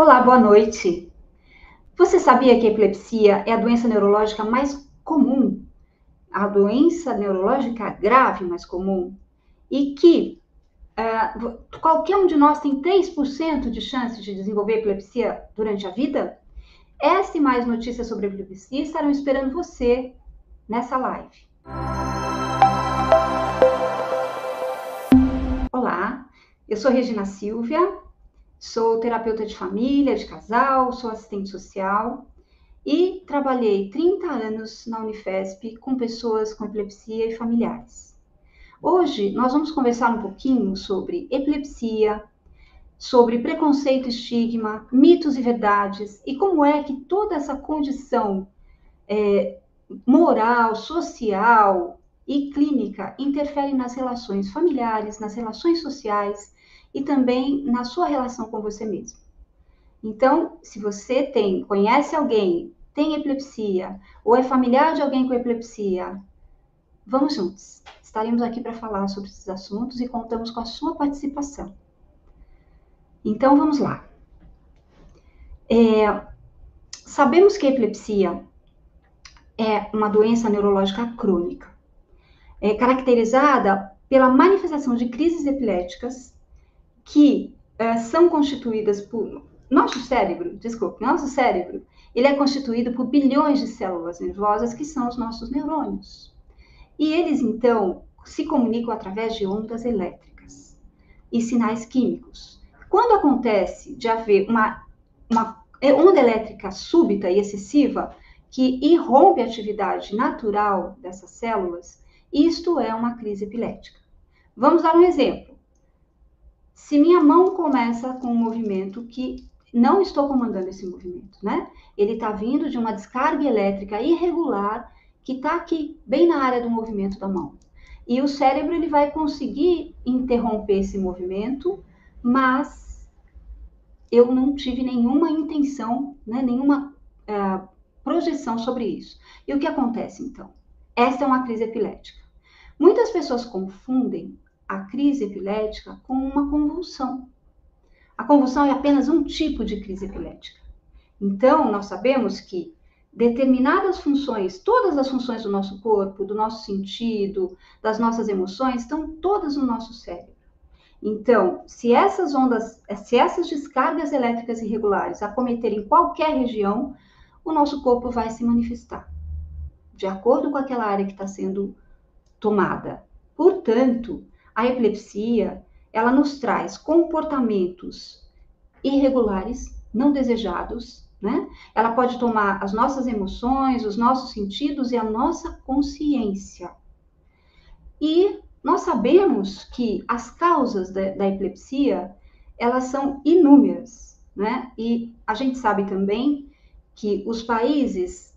Olá, boa noite. Você sabia que a epilepsia é a doença neurológica mais comum? A doença neurológica grave mais comum? E que uh, qualquer um de nós tem 3% de chance de desenvolver epilepsia durante a vida? Esta e mais notícias sobre epilepsia estarão esperando você nessa live. Olá, eu sou Regina Silvia, Sou terapeuta de família, de casal, sou assistente social e trabalhei 30 anos na Unifesp com pessoas com epilepsia e familiares. Hoje nós vamos conversar um pouquinho sobre epilepsia, sobre preconceito e estigma, mitos e verdades e como é que toda essa condição é, moral, social e clínica interfere nas relações familiares, nas relações sociais e também na sua relação com você mesmo. Então, se você tem, conhece alguém, tem epilepsia, ou é familiar de alguém com epilepsia, vamos juntos. Estaremos aqui para falar sobre esses assuntos e contamos com a sua participação. Então, vamos lá. É, sabemos que a epilepsia é uma doença neurológica crônica, é caracterizada pela manifestação de crises epiléticas que uh, são constituídas por nosso cérebro, desculpe, nosso cérebro, ele é constituído por bilhões de células nervosas que são os nossos neurônios. E eles então se comunicam através de ondas elétricas e sinais químicos. Quando acontece de haver uma, uma onda elétrica súbita e excessiva que irrompe a atividade natural dessas células, isto é uma crise epilética. Vamos dar um exemplo. Se minha mão começa com um movimento que não estou comandando esse movimento, né? Ele está vindo de uma descarga elétrica irregular que está aqui, bem na área do movimento da mão. E o cérebro ele vai conseguir interromper esse movimento, mas eu não tive nenhuma intenção, né, nenhuma uh, projeção sobre isso. E o que acontece então? Esta é uma crise epilética. Muitas pessoas confundem a crise epilética com uma convulsão. A convulsão é apenas um tipo de crise epilética. Então, nós sabemos que determinadas funções, todas as funções do nosso corpo, do nosso sentido, das nossas emoções, estão todas no nosso cérebro. Então, se essas ondas, se essas descargas elétricas irregulares acometerem qualquer região, o nosso corpo vai se manifestar, de acordo com aquela área que está sendo tomada. Portanto, a epilepsia, ela nos traz comportamentos irregulares, não desejados, né? Ela pode tomar as nossas emoções, os nossos sentidos e a nossa consciência. E nós sabemos que as causas da, da epilepsia, elas são inúmeras, né? E a gente sabe também que os países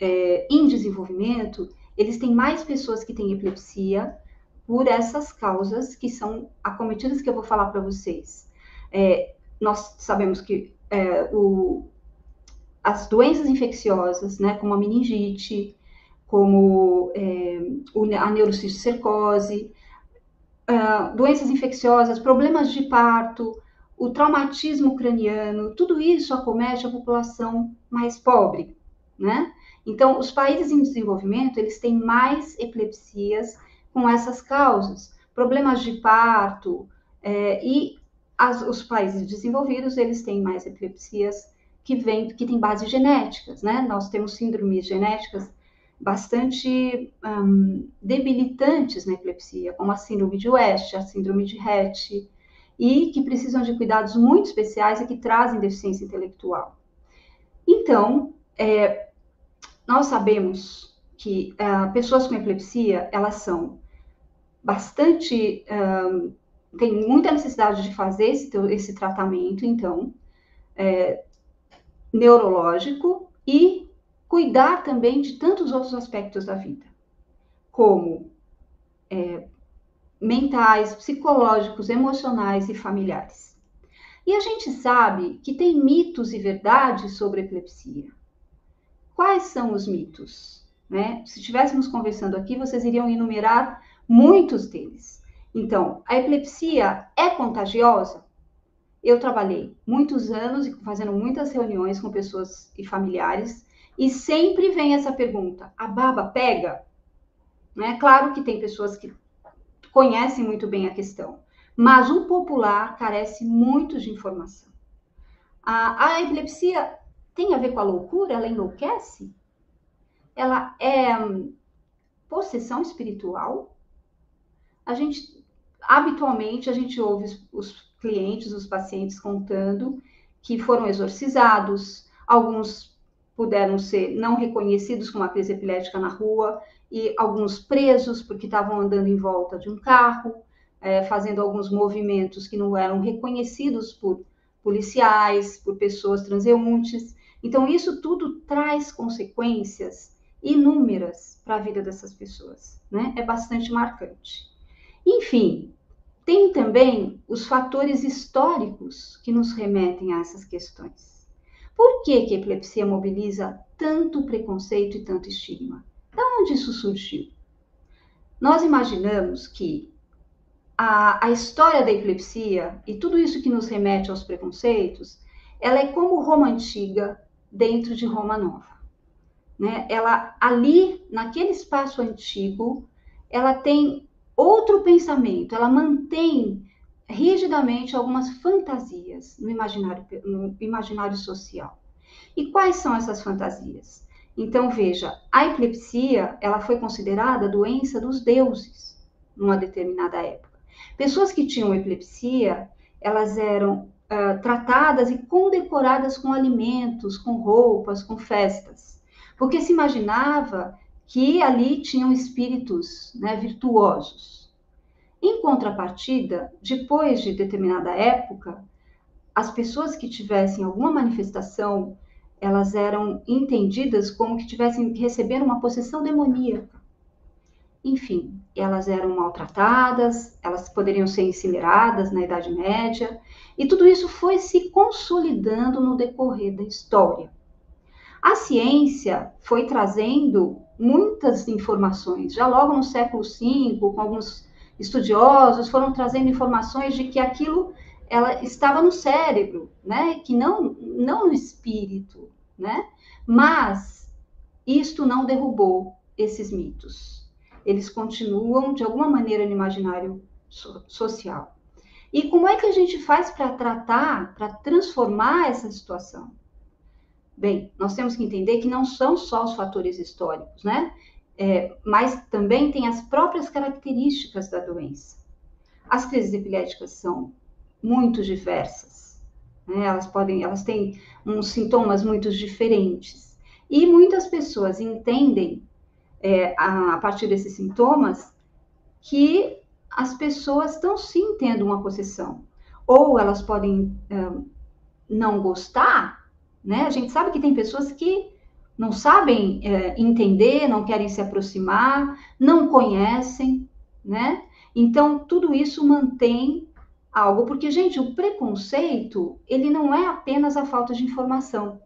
é, em desenvolvimento, eles têm mais pessoas que têm epilepsia por essas causas que são acometidas que eu vou falar para vocês. É, nós sabemos que é, o, as doenças infecciosas, né, como a meningite, como é, a neurocistocercose, uh, doenças infecciosas, problemas de parto, o traumatismo craniano, tudo isso acomete a população mais pobre, né? Então, os países em desenvolvimento, eles têm mais epilepsias com essas causas, problemas de parto, é, e as, os países desenvolvidos, eles têm mais epilepsias que que têm bases genéticas, né? Nós temos síndromes genéticas bastante um, debilitantes na epilepsia, como a síndrome de West, a síndrome de Rett, e que precisam de cuidados muito especiais e que trazem deficiência intelectual. Então, é, nós sabemos que uh, pessoas com epilepsia, elas são bastante, um, tem muita necessidade de fazer esse, esse tratamento, então, é, neurológico e cuidar também de tantos outros aspectos da vida, como é, mentais, psicológicos, emocionais e familiares. E a gente sabe que tem mitos e verdades sobre epilepsia. Quais são os mitos? Né? Se estivéssemos conversando aqui, vocês iriam enumerar muitos deles. Então, a epilepsia é contagiosa? eu trabalhei muitos anos fazendo muitas reuniões com pessoas e familiares, e sempre vem essa pergunta: a baba pega? Né? Claro que tem pessoas que conhecem muito bem a questão, mas o popular carece muito de informação. A, a epilepsia tem a ver com a loucura? Ela enlouquece? Ela é hum, possessão espiritual? A gente, habitualmente, a gente ouve os, clientes, os pacientes contando que foram exorcizados, alguns puderam ser não reconhecidos com uma crise epilética na rua e alguns presos porque estavam andando em volta de um carro, é, fazendo alguns movimentos que não eram reconhecidos por policiais, por pessoas transeuntes. Então, isso tudo traz consequências inúmeras para a vida dessas pessoas, né? É bastante marcante. Enfim, tem também os fatores históricos que nos remetem a essas questões. Por que, que a epilepsia mobiliza tanto preconceito e tanto estigma? De onde isso surgiu? Nós imaginamos que a, a história da epilepsia e tudo isso que nos remete aos preconceitos, ela é como Roma antiga dentro de Roma nova. Né? Ela ali, naquele espaço antigo, ela tem outro pensamento, ela mantém rigidamente algumas fantasias no imaginário, no imaginário social. E quais são essas fantasias? Então veja, a epilepsia ela foi considerada doença dos deuses numa determinada época. Pessoas que tinham epilepsia, elas eram uh, tratadas e condecoradas com alimentos, com roupas, com festas, porque se imaginava que ali tinham espíritos né, virtuosos. Em contrapartida, depois de determinada época, as pessoas que tivessem alguma manifestação, elas eram entendidas como que tivessem receber uma possessão demoníaca. Enfim, elas eram maltratadas, elas poderiam ser incineradas na Idade Média, e tudo isso foi se consolidando no decorrer da história. A ciência foi trazendo muitas informações, já logo no século V, com alguns estudiosos foram trazendo informações de que aquilo ela estava no cérebro, né? Que não não no espírito, né? Mas isto não derrubou esses mitos eles continuam de alguma maneira no imaginário so social. E como é que a gente faz para tratar, para transformar essa situação? Bem, nós temos que entender que não são só os fatores históricos, né? É, mas também tem as próprias características da doença. As crises epiléticas são muito diversas, né? elas podem, elas têm uns sintomas muito diferentes. E muitas pessoas entendem é, a, a, partir desses sintomas que as pessoas estão sim tendo uma possessão. Ou elas podem não gostar, né? A gente sabe que tem pessoas que não sabem é, entender, não querem se aproximar, não conhecem, né? Então, tudo isso mantém algo, porque, gente, o preconceito, ele não é apenas a falta de informação.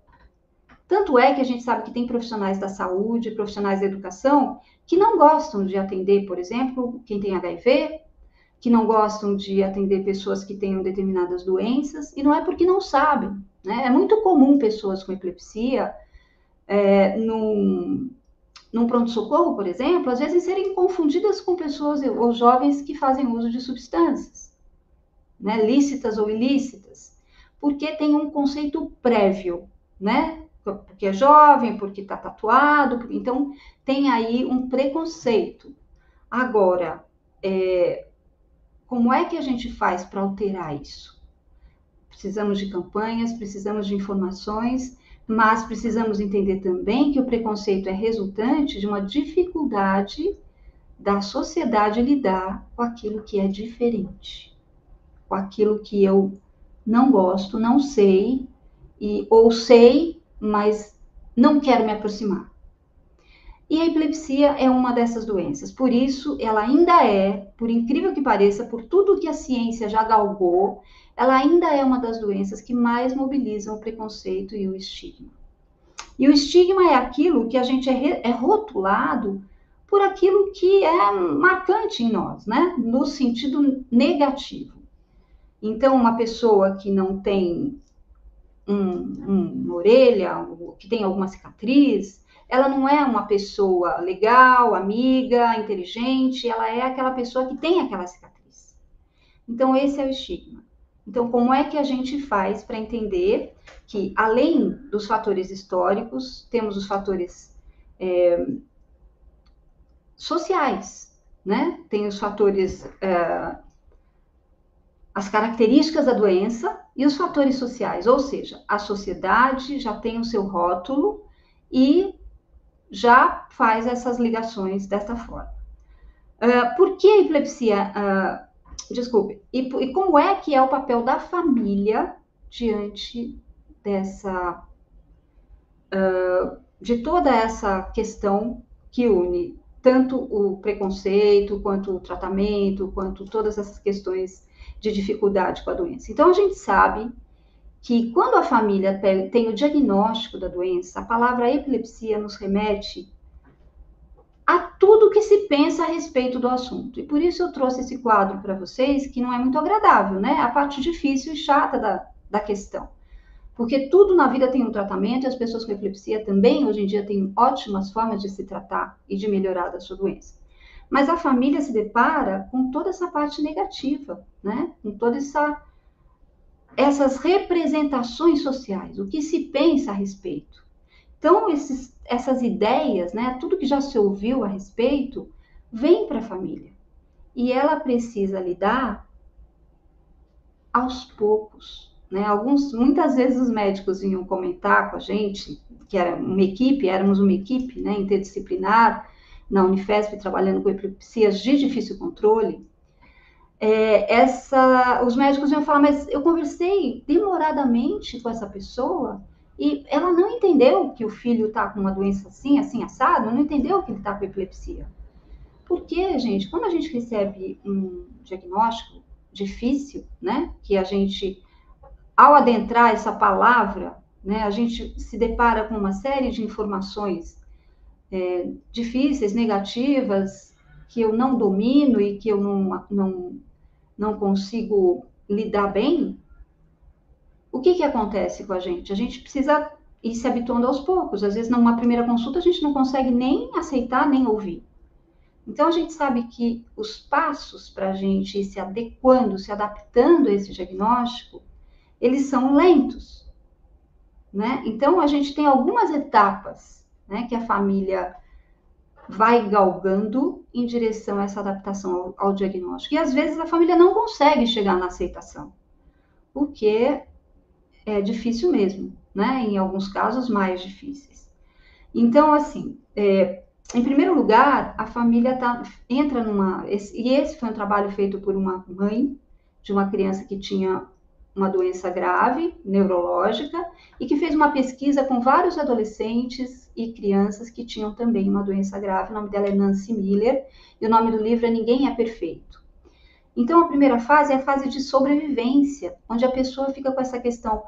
Tanto é que a gente sabe que tem profissionais da saúde, profissionais da educação, que não gostam de atender, por exemplo, quem tem HIV, que não gostam de atender pessoas que tenham determinadas doenças, e não é porque não sabem. Né? É muito comum pessoas com epilepsia, é, num, num pronto-socorro, por exemplo, às vezes serem confundidas com pessoas ou jovens que fazem uso de substâncias, né? lícitas ou ilícitas, porque tem um conceito prévio, né? porque é jovem, porque está tatuado, então tem aí um preconceito. Agora, é, como é que a gente faz para alterar isso? Precisamos de campanhas, precisamos de informações, mas precisamos entender também que o preconceito é resultante de uma dificuldade da sociedade lidar com aquilo que é diferente, com aquilo que eu não gosto, não sei, e ou sei mas não quero me aproximar. E a epilepsia é uma dessas doenças. Por isso, ela ainda é, por incrível que pareça, por tudo que a ciência já galgou, ela ainda é uma das doenças que mais mobilizam o preconceito e o estigma. E o estigma é aquilo que a gente é, é rotulado por aquilo que é marcante em nós, né? No sentido negativo. Então, uma pessoa que não tem um, um, uma orelha, que tem alguma cicatriz, ela não é uma pessoa legal, amiga, inteligente, ela é aquela pessoa que tem aquela cicatriz. Então, esse é o estigma. Então, como é que a gente faz para entender que, além dos fatores históricos, temos os fatores é, sociais, né? Tem os fatores, é, as características da doença e os fatores sociais, ou seja, a sociedade já tem o seu rótulo e já faz essas ligações desta forma. Uh, por que a epilepsia? Uh, desculpe. E, e, como é que é o papel da família diante dessa uh, de toda essa questão que une tanto o preconceito quanto o tratamento, quanto todas essas questões de dificuldade com a doença. Então a gente sabe que quando a família tem o diagnóstico da doença, a palavra epilepsia nos remete a tudo que se pensa a respeito do assunto. E por isso eu trouxe esse quadro para vocês, que não é muito agradável, né? A parte difícil e chata da, da questão. Porque tudo na vida tem um tratamento e as pessoas com epilepsia também, hoje em dia, têm ótimas formas de se tratar e de melhorar da sua doença. Mas a família se depara com toda essa parte negativa, né? Com toda essa essas representações sociais, o que se pensa a respeito. Então, esses, essas ideias, né, tudo que já se ouviu a respeito, vem para a família. E ela precisa lidar aos poucos. Né? Alguns, muitas vezes os médicos vinham comentar com a gente, que era uma equipe, éramos uma equipe né, interdisciplinar na Unifesp, trabalhando com epilepsias de difícil controle, é, essa, os médicos iam falar, mas eu conversei demoradamente com essa pessoa e ela não entendeu que o filho está com uma doença assim, assim, assado, não entendeu que ele está com epilepsia. Porque, gente, quando a gente recebe um diagnóstico difícil, né, que a gente, ao adentrar essa palavra, né, a gente se depara com uma série de informações é, difíceis, negativas, que eu não domino e que eu não, não, não consigo lidar bem, o que, que acontece com a gente? A gente precisa ir se habituando aos poucos. Às vezes, numa primeira consulta, a gente não consegue nem aceitar, nem ouvir. Então, a gente sabe que os passos para a gente ir se adequando, se adaptando a esse diagnóstico, eles são lentos. Né? Então, a gente tem algumas etapas né, que a família vai galgando em direção a essa adaptação ao, ao, diagnóstico. E às vezes a família não consegue chegar na aceitação, porque é difícil mesmo, né? Em alguns casos, mais difíceis. Então, assim, é, em primeiro lugar, a família tá, entra numa. Esse, e esse foi um trabalho feito por uma mãe de uma criança que tinha uma doença grave, neurológica, e que fez uma pesquisa com vários adolescentes e crianças que tinham também uma doença grave. O nome dela é Nancy Miller, e o nome do livro é Ninguém é Perfeito. Então, a primeira fase é a fase de sobrevivência, onde a pessoa fica com essa questão: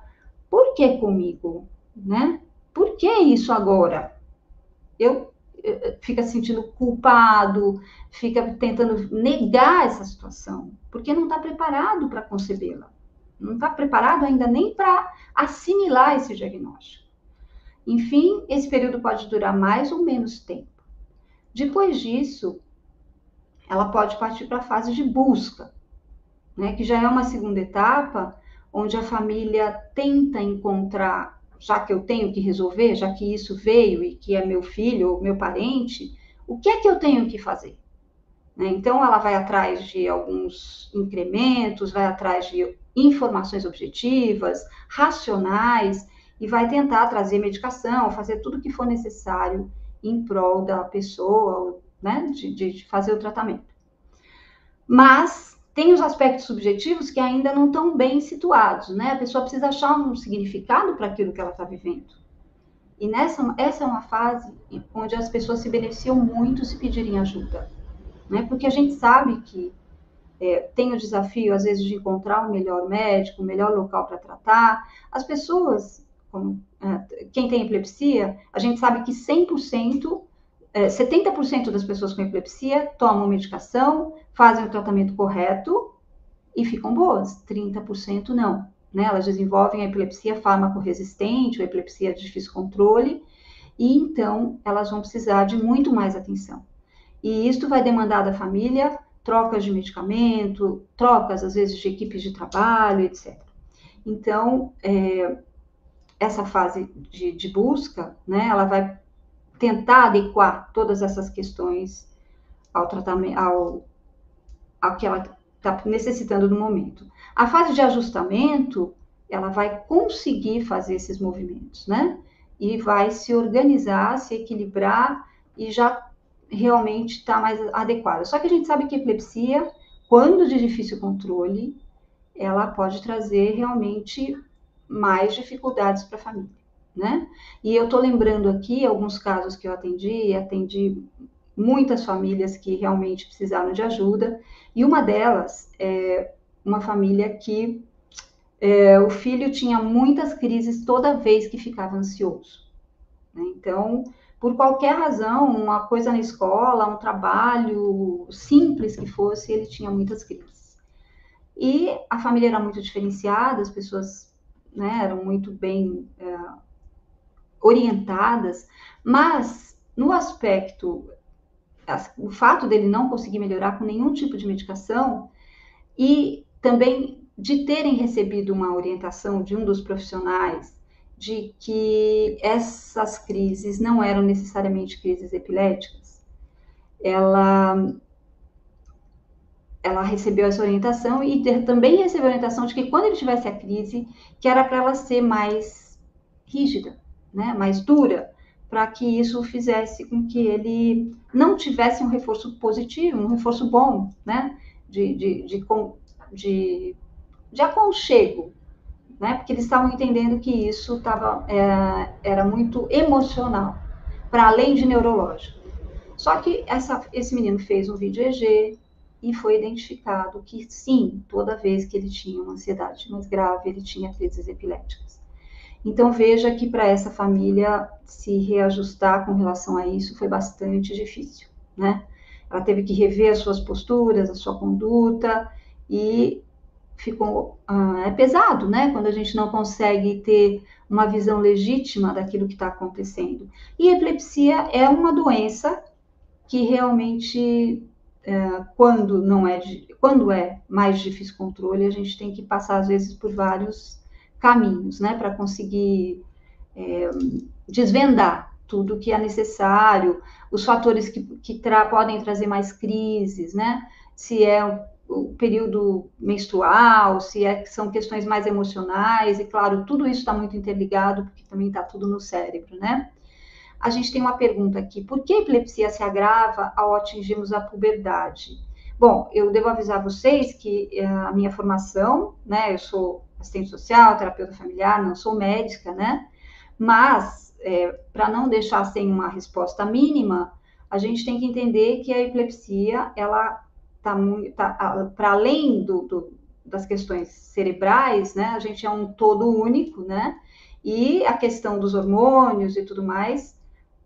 por que comigo? Né? Por que isso agora? Eu fica se sentindo culpado, fica tentando negar essa situação, porque não está preparado para concebê-la não está preparado ainda nem para assimilar esse diagnóstico. Enfim, esse período pode durar mais ou menos tempo. Depois disso, ela pode partir para a fase de busca, né, que já é uma segunda etapa, onde a família tenta encontrar, já que eu tenho que resolver, já que isso veio e que é meu filho ou meu parente, o que é que eu tenho que fazer? Né? Então, ela vai atrás de alguns incrementos, vai atrás de informações objetivas, racionais, e vai tentar trazer medicação, fazer tudo o que for necessário em prol da pessoa, né, de, de fazer o tratamento. Mas tem os aspectos subjetivos que ainda não estão bem situados, né? A pessoa precisa achar um significado para aquilo que ela está vivendo. E nessa, essa é uma fase onde as pessoas se beneficiam muito se pedirem ajuda, né? Porque a gente sabe que é, tem o desafio, às vezes, de encontrar o melhor médico, o melhor local para tratar. As pessoas, como, é, quem tem epilepsia, a gente sabe que 100%, é, 70% das pessoas com epilepsia tomam medicação, fazem o tratamento correto e ficam boas, 30% não. Né? Elas desenvolvem a epilepsia farmacoresistente, ou epilepsia de difícil controle, e então elas vão precisar de muito mais atenção. E isso vai demandar da família trocas de medicamento, trocas às vezes de equipes de trabalho, etc. Então, é, essa fase de, de, busca, né, ela vai tentar adequar todas essas questões ao tratamento, ao, ao que ela está necessitando no momento. A fase de ajustamento, ela vai conseguir fazer esses movimentos, né? E vai se organizar, se equilibrar e já realmente está mais adequada. Só que a gente sabe que epilepsia, quando de difícil controle, ela pode trazer realmente mais dificuldades para a família, né? E eu estou lembrando aqui alguns casos que eu atendi, atendi muitas famílias que realmente precisaram de ajuda, e uma delas é uma família que é, o filho tinha muitas crises toda vez que ficava ansioso. Né? Então, por qualquer razão, uma coisa na escola, um trabalho simples que fosse, ele tinha muitas crises. E a família era muito diferenciada, as pessoas né, eram muito bem é, orientadas, mas no aspecto, o fato dele não conseguir melhorar com nenhum tipo de medicação e também de terem recebido uma orientação de um dos profissionais de que essas crises não eram necessariamente crises epiléticas. Ela ela recebeu essa orientação e também recebeu a orientação de que quando ele tivesse a crise, que era para ela ser mais rígida, né, mais dura, para que isso fizesse com que ele não tivesse um reforço positivo, um reforço bom, né, de, de, de, de, de aconchego, né? Porque eles estavam entendendo que isso tava, é, era muito emocional, para além de neurológico. Só que essa, esse menino fez um vídeo EG e foi identificado que sim, toda vez que ele tinha uma ansiedade mais grave, ele tinha crises epiléticas. Então veja que para essa família se reajustar com relação a isso foi bastante difícil, né? Ela teve que rever as suas posturas, a sua conduta e ficou ah, é pesado, né? Quando a gente não consegue ter uma visão legítima daquilo que está acontecendo. E epilepsia é uma doença que realmente, é, quando não é, quando é mais difícil controle, a gente tem que passar às vezes por vários caminhos, né? Para conseguir é, desvendar tudo que é necessário, os fatores que, que tra podem trazer mais crises, né? Se é o período menstrual, se é, são questões mais emocionais, e claro, tudo isso está muito interligado, porque também está tudo no cérebro, né? A gente tem uma pergunta aqui: por que a epilepsia se agrava ao atingirmos a puberdade? Bom, eu devo avisar vocês que eh, a minha formação, né, eu sou assistente social, terapeuta familiar, não sou médica, né? Mas, é, eh, para não deixar sem uma resposta mínima, a gente tem que entender que a epilepsia, ela está tá, para além do, do, das questões cerebrais, né? A gente é um todo único, né? E a questão dos hormônios e tudo mais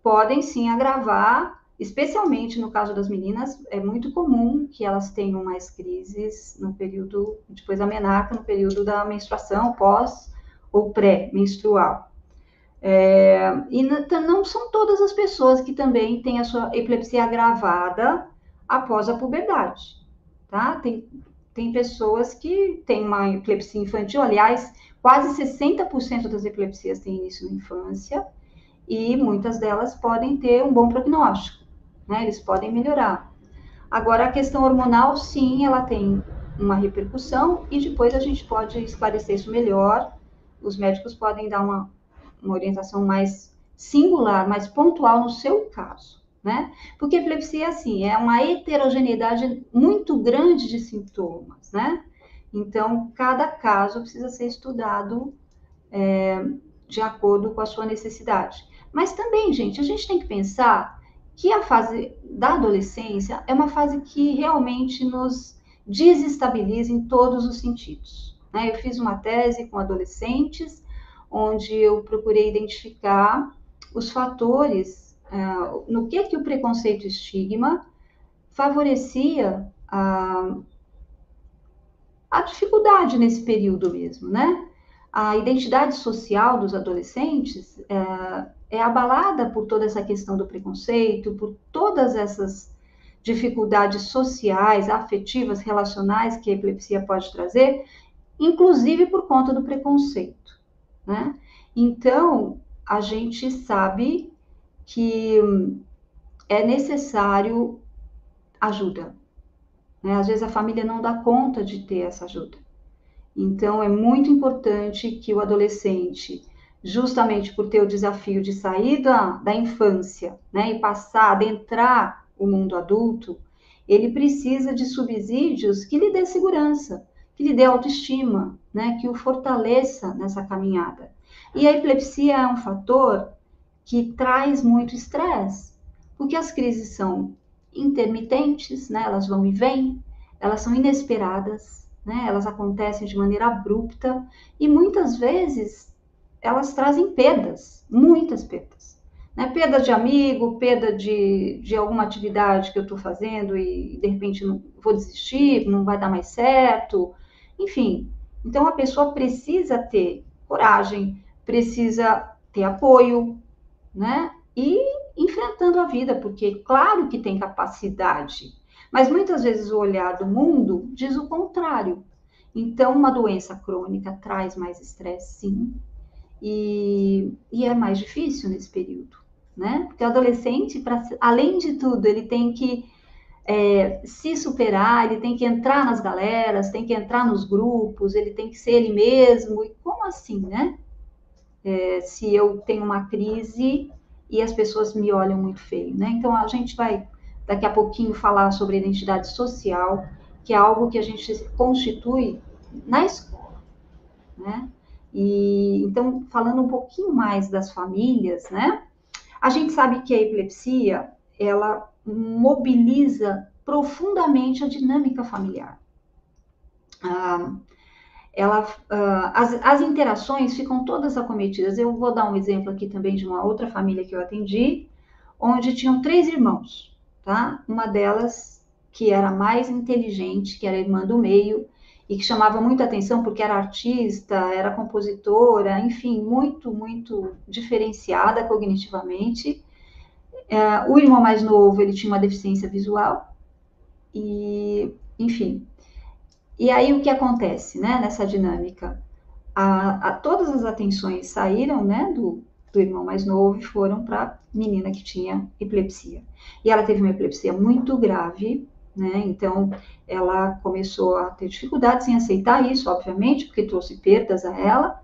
podem sim agravar, especialmente no caso das meninas, é muito comum que elas tenham mais crises no período, depois da menarca, no período da menstruação, pós ou pré-menstrual. É, e não são todas as pessoas que também têm a sua epilepsia agravada após a puberdade, tá? Tem, tem pessoas que têm uma epilepsia infantil, aliás, quase 60% das epilepsias têm início na infância, e muitas delas podem ter um bom prognóstico, né? Eles podem melhorar. Agora, a questão hormonal, sim, ela tem uma repercussão, e depois a gente pode esclarecer isso melhor. Os médicos podem dar uma, uma orientação mais singular, mais pontual no seu caso né? Porque epilepsia, assim, é uma heterogeneidade muito grande de sintomas, né? Então, cada caso precisa ser estudado é, de acordo com a sua necessidade. Mas também, gente, a gente tem que pensar que a fase da adolescência é uma fase que realmente nos desestabiliza em todos os sentidos. Né? Eu fiz uma tese com adolescentes, onde eu procurei identificar os fatores uh, no que que o preconceito e estigma favorecia a, a dificuldade nesse período mesmo, né? A identidade social dos adolescentes é, é abalada por toda essa questão do preconceito, por todas essas dificuldades sociais, afetivas, relacionais que a epilepsia pode trazer, inclusive por conta do preconceito, né? Então, a gente sabe que é necessário ajuda. Né? Às vezes a família não dá conta de ter essa ajuda. Então, é muito importante que o adolescente, justamente por ter o desafio de sair da, da infância né, e passar, adentrar o mundo adulto, ele precisa de subsídios que lhe dê segurança, que lhe dê autoestima, né, que o fortaleça nessa caminhada. E a epilepsia é um fator que traz muito estresse, porque as crises são intermitentes, né? Elas vão e vêm, elas são inesperadas, né? Elas acontecem de maneira abrupta e muitas vezes elas trazem perdas, muitas perdas. Né? Perda de amigo, perda de, de alguma atividade que eu estou fazendo e de repente não vou desistir, não vai dar mais certo, enfim. Então a pessoa precisa ter coragem, precisa ter apoio, né? E enfrentando a vida, porque claro que tem capacidade, mas muitas vezes o olhar do mundo diz o contrário. Então, uma doença crônica traz mais estresse, sim, e, e é mais difícil nesse período, né? Porque o adolescente, pra, além de tudo, ele tem que é, se superar, ele tem que entrar nas galeras, tem que entrar nos grupos, ele tem que ser ele mesmo. E como assim, né? É, se eu tenho uma crise e as pessoas me olham muito feio, né? Então a gente vai daqui a pouquinho falar sobre identidade social, que é algo que a gente constitui na escola, né? E então falando um pouquinho mais das famílias, né? A gente sabe que a epilepsia ela mobiliza profundamente a dinâmica familiar. Ah, ela, uh, as, as interações ficam todas acometidas. Eu vou dar um exemplo aqui também de uma outra família que eu atendi, onde tinham três irmãos, tá? Uma delas que era mais inteligente, que era irmã do meio, e que chamava muita atenção porque era artista, era compositora, enfim, muito, muito diferenciada cognitivamente. Uh, o irmão mais novo, ele tinha uma deficiência visual, e, enfim, e aí o que acontece, né, nessa dinâmica? A, a todas as atenções saíram, né, do, do irmão mais novo e foram para a menina que tinha epilepsia. E ela teve uma epilepsia muito grave, né? Então ela começou a ter dificuldades em aceitar isso, obviamente, porque trouxe perdas a ela.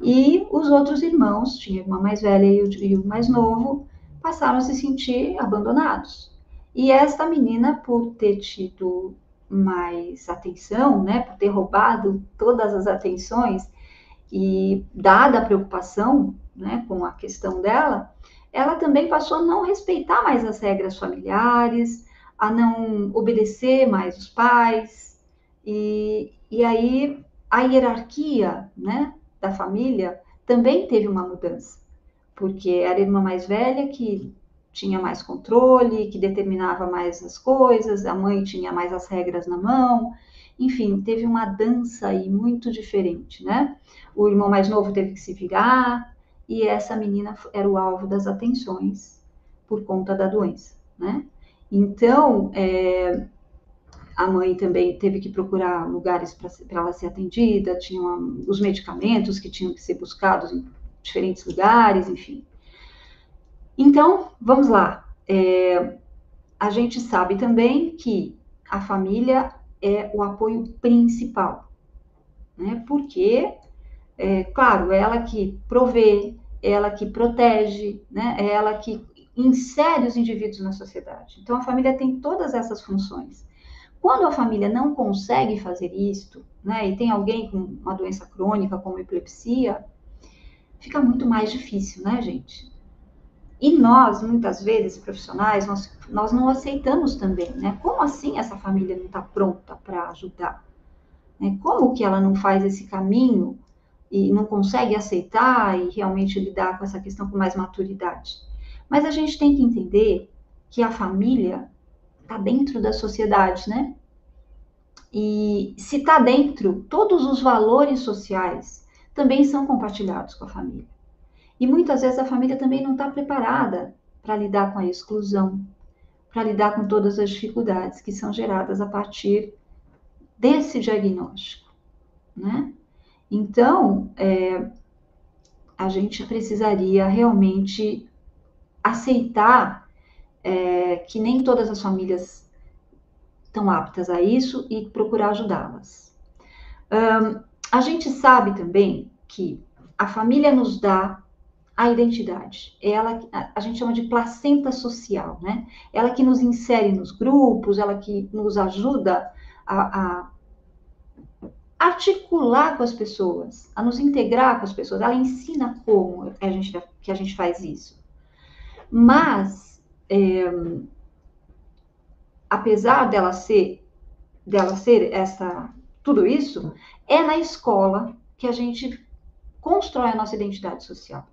E os outros irmãos, tinha a irmã mais velha e o, e o mais novo, passaram a se sentir abandonados. E esta menina, por ter tido mais atenção, né, por ter roubado todas as atenções e dada a preocupação, né, com a questão dela, ela também passou a não respeitar mais as regras familiares, a não obedecer mais os pais, e, e aí a hierarquia, né, da família também teve uma mudança, porque era a irmã mais velha que tinha mais controle, que determinava mais as coisas, a mãe tinha mais as regras na mão, enfim, teve uma dança aí muito diferente, né? O irmão mais novo teve que se virar, e essa menina era o alvo das atenções por conta da doença, né? Então, é, a mãe também teve que procurar lugares para ela ser atendida, tinham os medicamentos que tinham que ser buscados em diferentes lugares, enfim. Então, vamos lá. É, a gente sabe também que a família é o apoio principal, né? Porque, é, claro, é ela que provê, é ela que protege, né? É ela que insere os indivíduos na sociedade. Então, a família tem todas essas funções. Quando a família não consegue fazer isto, né, e tem alguém com uma doença crônica como epilepsia, fica muito mais difícil, né, gente? E nós, muitas vezes, profissionais, nós, nós não aceitamos também, né? Como assim essa família não está pronta para ajudar? Né? Como que ela não faz esse caminho e não consegue aceitar e realmente lidar com essa questão com mais maturidade? Mas a gente tem que entender que a família está dentro da sociedade, né? e se está dentro, todos os valores sociais também são compartilhados com a família. E muitas vezes a família também não está preparada para lidar com a exclusão, para lidar com todas as dificuldades que são geradas a partir desse diagnóstico, né? Então, é, a gente precisaria realmente aceitar é, que nem todas as famílias estão aptas a isso e procurar ajudá-las. Um, a gente sabe também que a família nos dá a identidade. É ela a gente chama de placenta social, né? Ela que nos insere nos grupos, ela que nos ajuda a, a articular com as pessoas, a nos integrar com as pessoas. Ela ensina como a gente, que a gente faz isso. Mas, é, apesar dela ser, dela ser essa, tudo isso, é na escola que a gente constrói a nossa identidade social.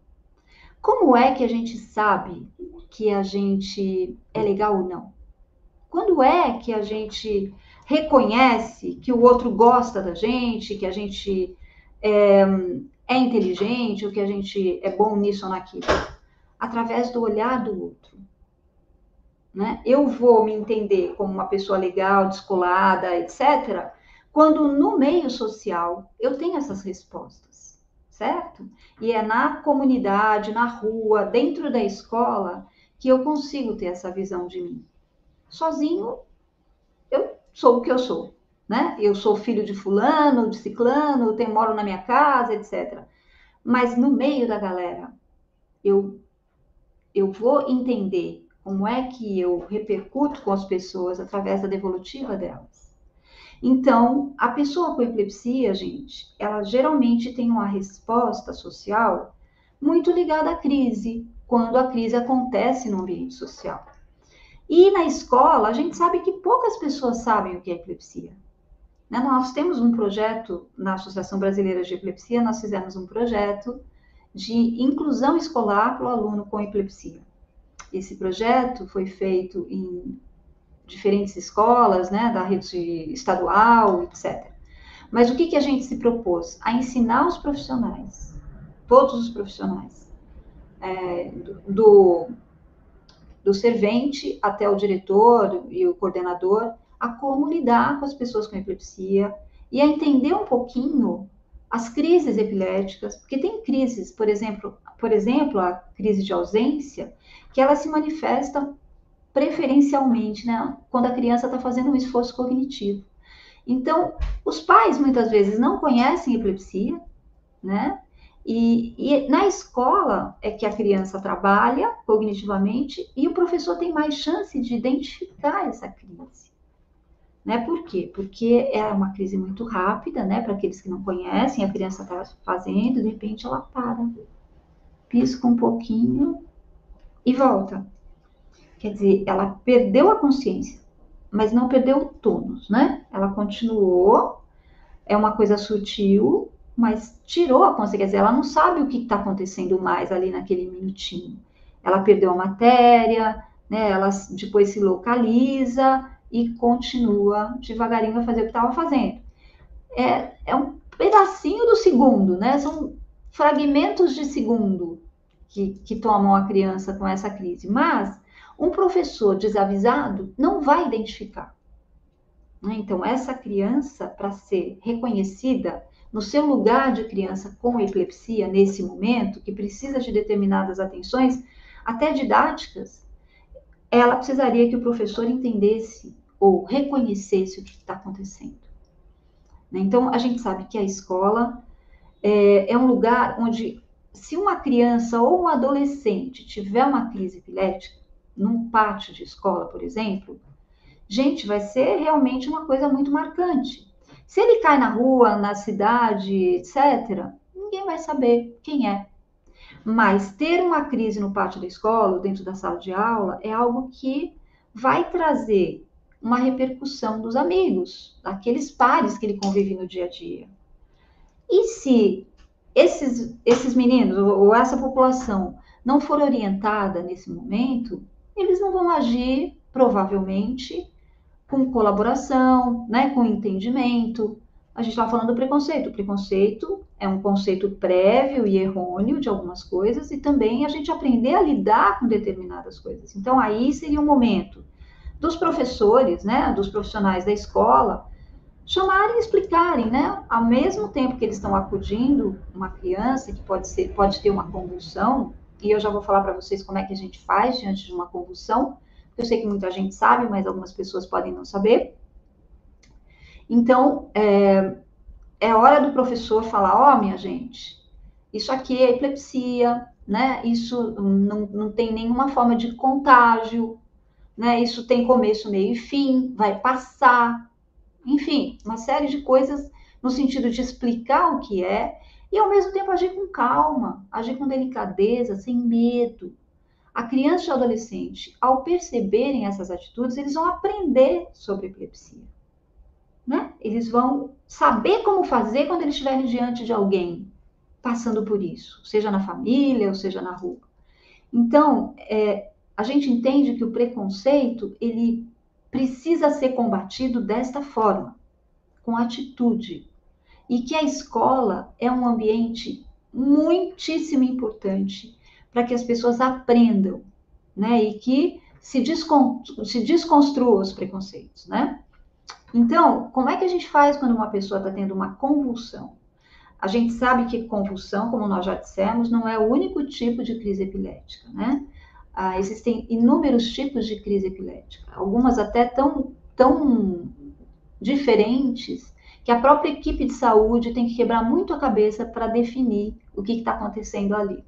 Como é que a gente sabe que a gente é legal ou não? Quando é que a gente reconhece que o outro gosta da gente, que a gente é, é inteligente, ou que a gente é bom nisso ou naquilo? Através do olhar do outro. Né? Eu vou me entender como uma pessoa legal, descolada, etc., quando no meio social eu tenho essas respostas, certo? E é na comunidade, na rua, dentro da escola, que eu consigo ter essa visão de mim. Sozinho, eu sou o que eu sou, né? Eu sou filho de fulano, de ciclano, tenho, moro na minha casa, etc. Mas no meio da galera, eu, eu vou entender como é que eu repercuto com as pessoas através da devolutiva delas. Então, a pessoa com epilepsia, gente, ela geralmente tem uma resposta social muito ligada à crise, quando a crise acontece no ambiente social. E na escola, a gente sabe que poucas pessoas sabem o que é epilepsia. Né? Nós temos um projeto na Associação Brasileira de Epilepsia, nós fizemos um projeto de inclusão escolar para o aluno com epilepsia. Esse projeto foi feito em diferentes escolas, né, da rede estadual, etc. Mas o que, que a gente se propôs? A ensinar os profissionais, todos os profissionais, é, do, do servente até o diretor e o coordenador, a como lidar com as pessoas com epilepsia e a entender um pouquinho as crises epiléticas, porque tem crises, por exemplo, por exemplo, a crise de ausência, que ela se manifesta preferencialmente, né, quando a criança está fazendo um esforço cognitivo. Então, os pais muitas vezes não conhecem epilepsia, né? E, e, na escola é que a criança trabalha cognitivamente e o professor tem mais chance de identificar essa crise. Né? Por quê? Porque é uma crise muito rápida, né? Para aqueles que não conhecem, a criança está fazendo, de repente ela para, pisca um pouquinho e volta. Quer dizer, ela perdeu a consciência, mas não perdeu o tônus, né? Ela continuou, é uma coisa sutil, mas tirou a consciência, quer dizer, ela não sabe o que está acontecendo mais ali naquele minutinho. Ela perdeu a matéria, né? Ela depois se localiza e continua devagarinho a fazer o que estava fazendo. É, é um pedacinho do segundo, né? São fragmentos de segundo que, que tomam a criança com essa crise. Mas um professor desavisado não vai identificar. Né? Então, essa criança, para ser reconhecida, no seu lugar de criança com epilepsia nesse momento, que precisa de determinadas atenções, até didáticas, ela precisaria que o professor entendesse ou reconhecesse o que está acontecendo. Né? Então, a gente sabe que a escola é, é um lugar onde, se uma criança ou um adolescente tiver uma crise epilética, num pátio de escola, por exemplo, gente, vai ser realmente uma coisa muito marcante. Se ele cai na rua, na cidade, etc., ninguém vai saber quem é. Mas ter uma crise no pátio da escola, dentro da sala de aula, é algo que vai trazer uma repercussão dos amigos, daqueles pares que ele convive no dia a dia. E se esses, esses meninos ou essa população não for orientada nesse momento, eles não vão agir, provavelmente, com colaboração, né, com entendimento. A gente estava falando do preconceito. O preconceito é um conceito prévio e errôneo de algumas coisas e também a gente aprender a lidar com determinadas coisas. Então, aí seria um momento dos professores, né, dos profissionais da escola, chamarem e explicarem, né, ao mesmo tempo que eles estão acudindo uma criança que pode ser, pode ter uma convulsão, e eu já vou falar para vocês como é que a gente faz diante de uma convulsão, eu sei que muita gente sabe, mas algumas pessoas podem não saber. Então, é, é hora do professor falar: ó, oh, minha gente, isso aqui é epilepsia, né? Isso não, não tem nenhuma forma de contágio, né? Isso tem começo, meio e fim, vai passar. Enfim, uma série de coisas no sentido de explicar o que é e ao mesmo tempo agir com calma, agir com delicadeza, sem medo, a criança e o adolescente, ao perceberem essas atitudes, eles vão aprender sobre epilepsia. Né? Eles vão saber como fazer quando eles estiverem diante de alguém passando por isso, seja na família ou seja na rua. Então, é, a gente entende que o preconceito ele precisa ser combatido desta forma, com atitude, e que a escola é um ambiente muitíssimo importante para que as pessoas aprendam, né? E que se, descon se desconstruam os preconceitos, né? Então, como é que a gente faz quando uma pessoa está tendo uma convulsão? A gente sabe que convulsão, como nós já dissemos, não é o único tipo de crise epilética, né? Ah, existem inúmeros tipos de crise epilética, algumas até tão, tão diferentes que a própria equipe de saúde tem que quebrar muito a cabeça para definir o que está acontecendo ali.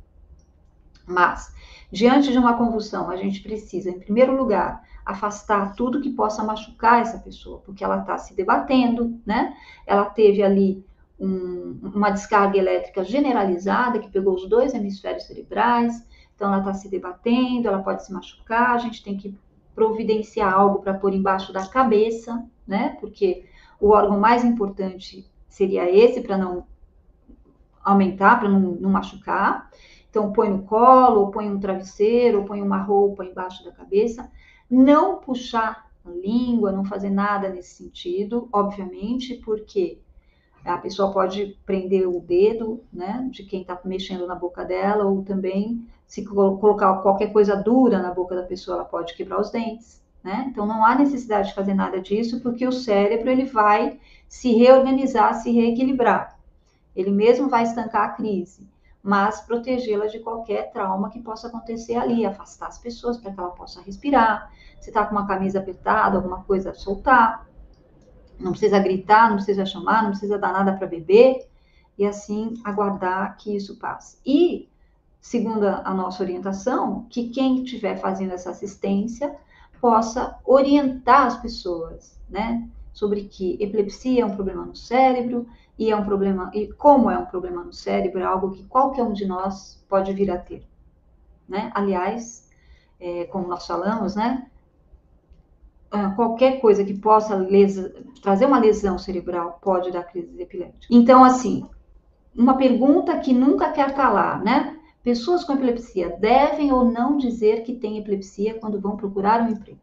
Mas, diante de uma convulsão, a gente precisa, em primeiro lugar, afastar tudo que possa machucar essa pessoa, porque ela está se debatendo, né? Ela teve ali um, uma descarga elétrica generalizada que pegou os dois hemisférios cerebrais, então ela está se debatendo, ela pode se machucar, a gente tem que providenciar algo para pôr embaixo da cabeça, né? Porque o órgão mais importante seria esse para não aumentar, para não, não machucar. Então, põe no colo, ou põe um travesseiro, ou põe uma roupa embaixo da cabeça. Não puxar a língua, não fazer nada nesse sentido, obviamente, porque a pessoa pode prender o dedo, né, de quem está mexendo na boca dela, ou também, se colocar qualquer coisa dura na boca da pessoa, ela pode quebrar os dentes, né? Então, não há necessidade de fazer nada disso, porque o cérebro, ele vai se reorganizar, se reequilibrar. Ele mesmo vai estancar a crise mas protegê-la de qualquer trauma que possa acontecer ali, afastar as pessoas para que ela possa respirar. Se está com uma camisa apertada, alguma coisa, soltar. Não precisa gritar, não precisa chamar, não precisa dar nada para beber, e assim aguardar que isso passe. E, segundo a nossa orientação, que quem estiver fazendo essa assistência possa orientar as pessoas, né? Sobre que epilepsia é um problema no cérebro, e é um problema, e como é um problema no cérebro, é algo que qualquer um de nós pode vir a ter, né? Aliás, é, como nós falamos, né? Ah, qualquer coisa que possa lesa, trazer uma lesão cerebral pode dar crise epiléptica. Então, assim, uma pergunta que nunca quer calar, né? Pessoas com epilepsia devem ou não dizer que têm epilepsia quando vão procurar um emprego?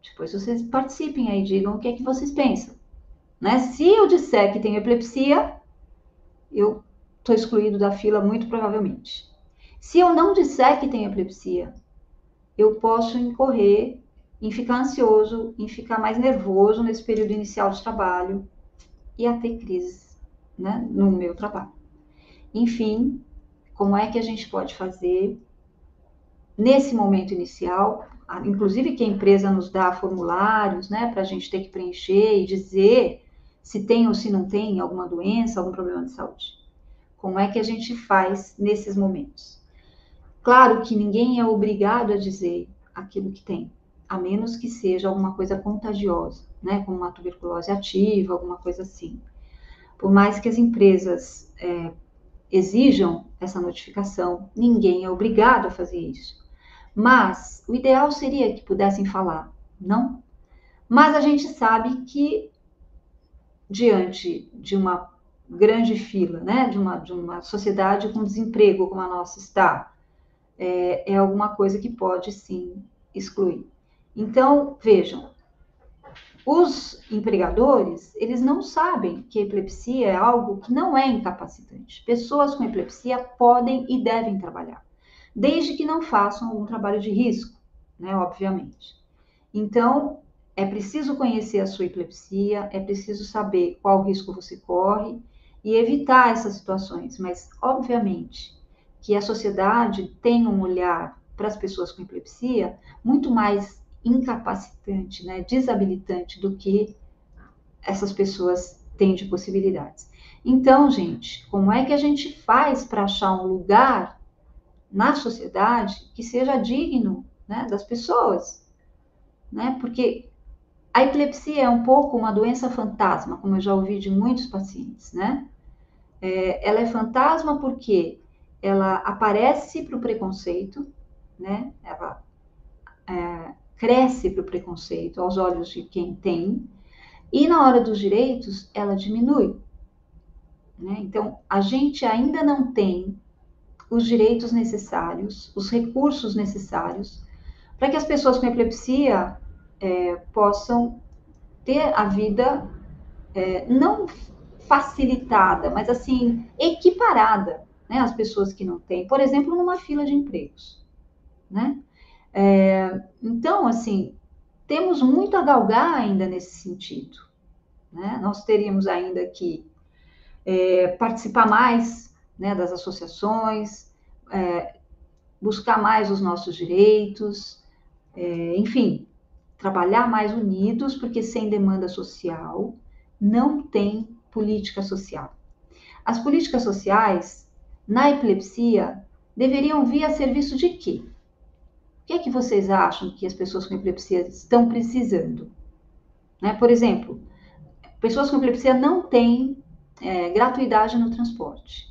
Depois vocês participem aí, digam o que é que vocês pensam. Né? Se eu disser que tenho epilepsia, eu estou excluído da fila muito provavelmente. Se eu não disser que tenho epilepsia, eu posso incorrer em ficar ansioso, em ficar mais nervoso nesse período inicial de trabalho e a ter crises né, no meu trabalho. Enfim, como é que a gente pode fazer nesse momento inicial, inclusive que a empresa nos dá formulários, né, para a gente ter que preencher e dizer se tem ou se não tem alguma doença, algum problema de saúde. Como é que a gente faz nesses momentos? Claro que ninguém é obrigado a dizer aquilo que tem, a menos que seja alguma coisa contagiosa, né, como uma tuberculose ativa, alguma coisa assim. Por mais que as empresas é, exijam essa notificação, ninguém é obrigado a fazer isso. Mas o ideal seria que pudessem falar, não? Mas a gente sabe que diante de uma grande fila, né, de uma, de uma sociedade com desemprego como a nossa está, é, é alguma coisa que pode sim excluir. Então, vejam, os empregadores, eles não sabem que epilepsia é algo que não é incapacitante. Pessoas com epilepsia podem e devem trabalhar, desde que não façam algum trabalho de risco, né, obviamente. Então, é preciso conhecer a sua epilepsia, é preciso saber qual risco você corre e evitar essas situações, mas obviamente que a sociedade tem um olhar para as pessoas com epilepsia muito mais incapacitante, né, desabilitante do que essas pessoas têm de possibilidades. Então, gente, como é que a gente faz para achar um lugar na sociedade que seja digno né, das pessoas? Né? Porque a epilepsia é um pouco uma doença fantasma, como eu já ouvi de muitos pacientes, né? É, ela é fantasma porque ela aparece para o preconceito, né? Ela é, cresce para o preconceito aos olhos de quem tem, e na hora dos direitos ela diminui. Né? Então, a gente ainda não tem os direitos necessários, os recursos necessários para que as pessoas com epilepsia é, possam ter a vida é, não facilitada, mas assim, equiparada né, às pessoas que não têm, por exemplo, numa fila de empregos. Né? É, então, assim, temos muito a galgar ainda nesse sentido. Né? Nós teríamos ainda que é, participar mais né, das associações, é, buscar mais os nossos direitos, é, enfim, trabalhar mais unidos, porque sem demanda social não tem política social. As políticas sociais, na epilepsia, deveriam vir a serviço de quê? Que é que vocês acham que as pessoas com epilepsia estão precisando? Né? Por exemplo, pessoas com epilepsia não têm é, gratuidade no transporte.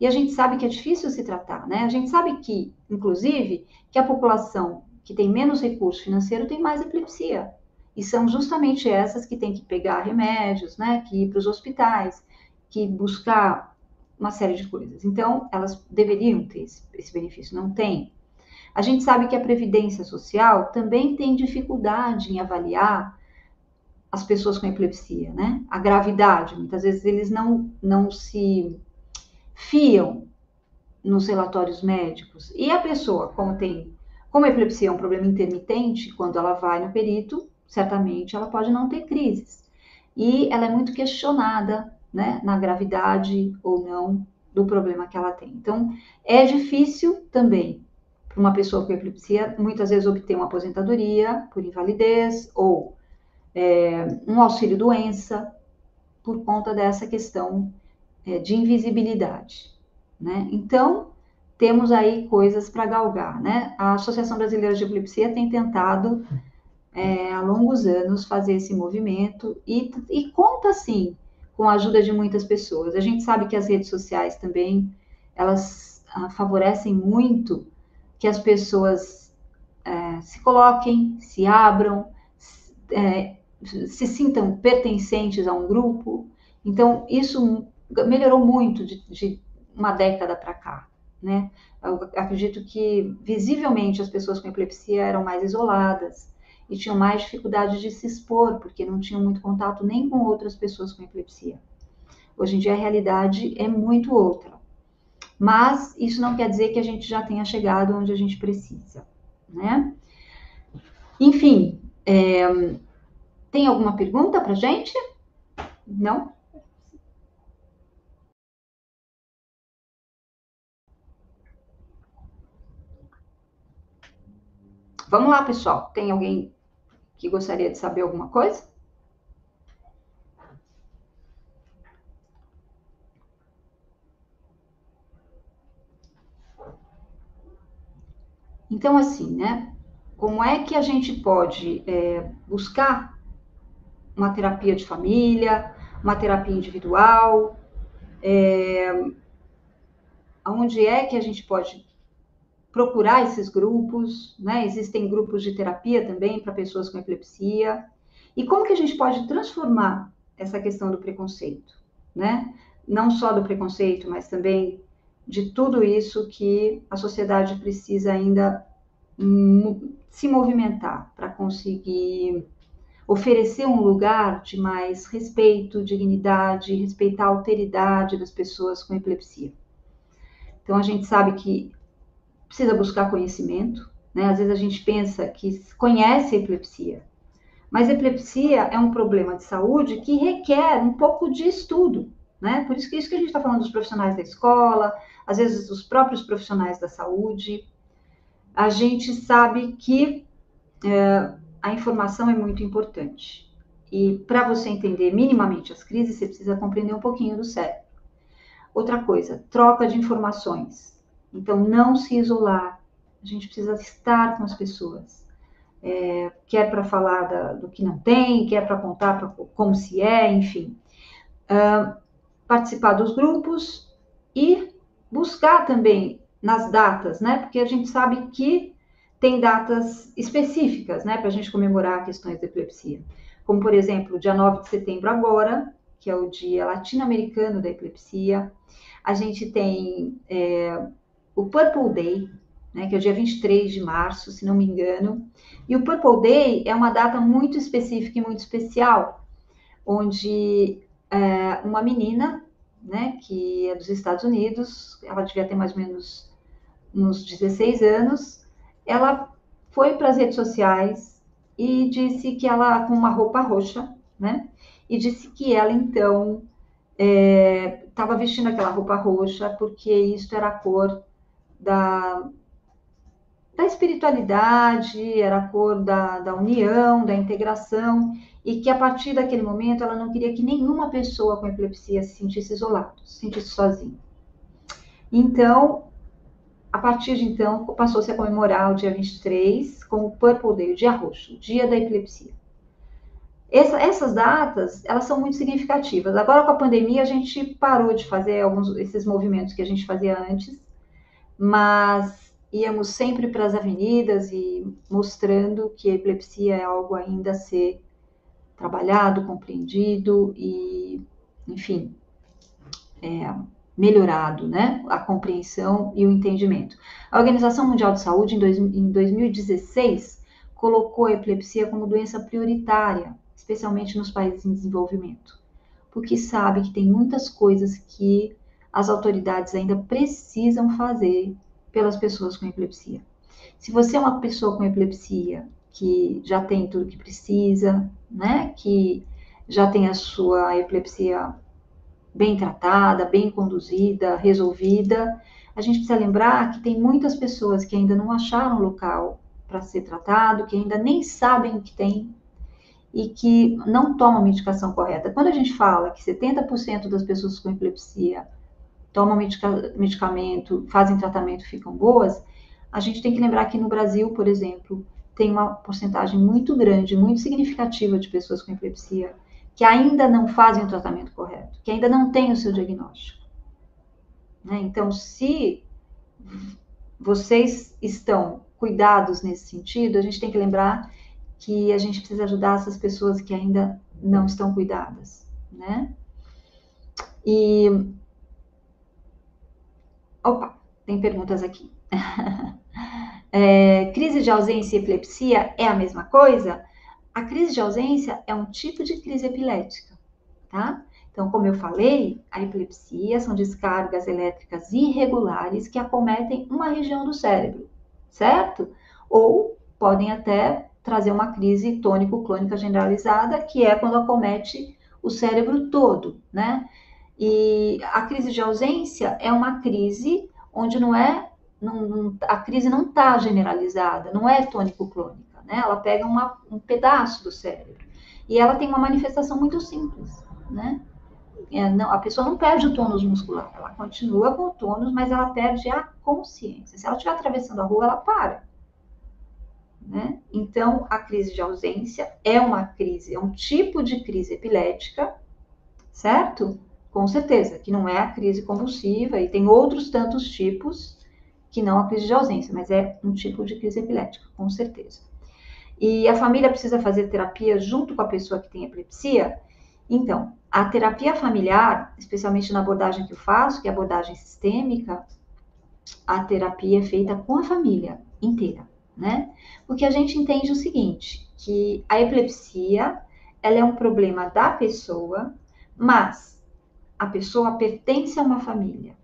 E a gente sabe que é difícil se tratar, né? A gente sabe que, inclusive, que a população que tem menos recurso financeiro tem mais epilepsia. E são justamente essas que têm que pegar remédios, né? Que ir para os hospitais, que buscar uma série de coisas. Então, elas deveriam ter esse, esse benefício, não tem. A gente sabe que a Previdência Social também tem dificuldade em avaliar as pessoas com epilepsia, né? A gravidade. Muitas vezes eles não, não se fiam nos relatórios médicos. E a pessoa, como tem, como a epilepsia é um problema intermitente, quando ela vai no perito, certamente ela pode não ter crises. E ela é muito questionada, né, na gravidade ou não do problema que ela tem. Então, é difícil também uma pessoa com epilepsia, muitas vezes obter uma aposentadoria por invalidez ou é, um auxílio doença por conta dessa questão é, de invisibilidade, né? Então temos aí coisas para galgar, né? A Associação Brasileira de Epilepsia tem tentado é, há longos anos fazer esse movimento e, e conta sim com a ajuda de muitas pessoas. A gente sabe que as redes sociais também elas ah, favorecem muito que as pessoas é, se coloquem, se abram, é, se sintam pertencentes a um grupo. Então, isso melhorou muito de, de uma década para cá. Né? Eu acredito que visivelmente as pessoas com epilepsia eram mais isoladas e tinham mais dificuldade de se expor, porque não tinham muito contato nem com outras pessoas com epilepsia. Hoje em dia a realidade é muito outra mas isso não quer dizer que a gente já tenha chegado onde a gente precisa, né? Enfim, é, tem alguma pergunta para gente? Não? Vamos lá, pessoal. Tem alguém que gostaria de saber alguma coisa? Então, assim, né? Como é que a gente pode é, buscar uma terapia de família, uma terapia individual? É, onde é que a gente pode procurar esses grupos? Né? Existem grupos de terapia também para pessoas com epilepsia. E como que a gente pode transformar essa questão do preconceito? Né? Não só do preconceito, mas também de tudo isso que a sociedade precisa ainda se movimentar para conseguir oferecer um lugar de mais respeito, dignidade, respeitar a alteridade das pessoas com epilepsia. Então, a gente sabe que precisa buscar conhecimento, né? Às vezes a gente pensa que conhece a epilepsia, mas epilepsia é um problema de saúde que requer um pouco de estudo, né? Por isso que isso que a gente está falando dos profissionais da escola, às vezes dos próprios profissionais da saúde. A gente sabe que é, a informação é muito importante. E para você entender minimamente as crises, você precisa compreender um pouquinho do cérebro. Outra coisa, troca de informações. Então, não se isolar. A gente precisa estar com as pessoas. É, quer para falar da, do que não tem, quer para contar pra, como se é, enfim. Uh, participar dos grupos e buscar também nas datas, né? Porque a gente sabe que tem datas específicas, né, para a gente comemorar questões de epilepsia. Como, por exemplo, dia 9 de setembro agora, que é o dia latino-americano da epilepsia. A gente tem é, o Purple Day, né, que é o dia 23 de março, se não me engano. E o Purple Day é uma data muito específica e muito especial, onde é, uma menina, né, que é dos Estados Unidos, ela devia ter mais ou menos uns 16 anos, ela foi para as redes sociais e disse que ela, com uma roupa roxa, né, e disse que ela, então, estava é, vestindo aquela roupa roxa porque isso era a cor da, da espiritualidade, era a cor da, da união, da integração, e que a partir daquele momento ela não queria que nenhuma pessoa com epilepsia se sentisse isolada, se sentisse sozinha. Então, a partir de então, passou-se a comemorar o dia 23 como Purple Day, o dia roxo, o dia da epilepsia. Essa, essas datas, elas são muito significativas. Agora, com a pandemia, a gente parou de fazer alguns esses movimentos que a gente fazia antes, mas íamos sempre para as avenidas e mostrando que a epilepsia é algo ainda a ser trabalhado, compreendido e, enfim, é, melhorado, né? A compreensão e o entendimento. A Organização Mundial de Saúde, em, dois, em 2016, colocou a epilepsia como doença prioritária especialmente nos países em desenvolvimento, porque sabe que tem muitas coisas que as autoridades ainda precisam fazer pelas pessoas com epilepsia. Se você é uma pessoa com epilepsia que já tem tudo que precisa, né, que já tem a sua epilepsia bem tratada, bem conduzida, resolvida, a gente precisa lembrar que tem muitas pessoas que ainda não acharam local para ser tratado, que ainda nem sabem que tem e que não tomam medicação correta. Quando a gente fala que 70% das pessoas com epilepsia tomam medica medicamento, fazem tratamento, ficam boas, a gente tem que lembrar que no Brasil, por exemplo, tem uma porcentagem muito grande, muito significativa de pessoas com epilepsia que ainda não fazem o tratamento correto, que ainda não têm o seu diagnóstico. Né? Então, se vocês estão cuidados nesse sentido, a gente tem que lembrar que a gente precisa ajudar essas pessoas que ainda não estão cuidadas, né? E opa, tem perguntas aqui. é, crise de ausência e epilepsia é a mesma coisa? A crise de ausência é um tipo de crise epilética, tá? Então, como eu falei, a epilepsia são descargas elétricas irregulares que acometem uma região do cérebro, certo? Ou podem até trazer uma crise tônico-clônica generalizada, que é quando acomete o cérebro todo, né? E a crise de ausência é uma crise onde não é, não, não, a crise não está generalizada, não é tônico-clônica, né? Ela pega uma, um pedaço do cérebro e ela tem uma manifestação muito simples, né? É, não, a pessoa não perde o tônus muscular, ela continua com o tônus, mas ela perde a consciência. Se ela estiver atravessando a rua, ela para. Né? Então, a crise de ausência é uma crise, é um tipo de crise epilética, certo? Com certeza, que não é a crise convulsiva e tem outros tantos tipos que não a crise de ausência, mas é um tipo de crise epilética, com certeza. E a família precisa fazer terapia junto com a pessoa que tem epilepsia? Então, a terapia familiar, especialmente na abordagem que eu faço, que é a abordagem sistêmica, a terapia é feita com a família inteira né? Porque a gente entende o seguinte, que a epilepsia, ela é um problema da pessoa, mas a pessoa pertence a uma família.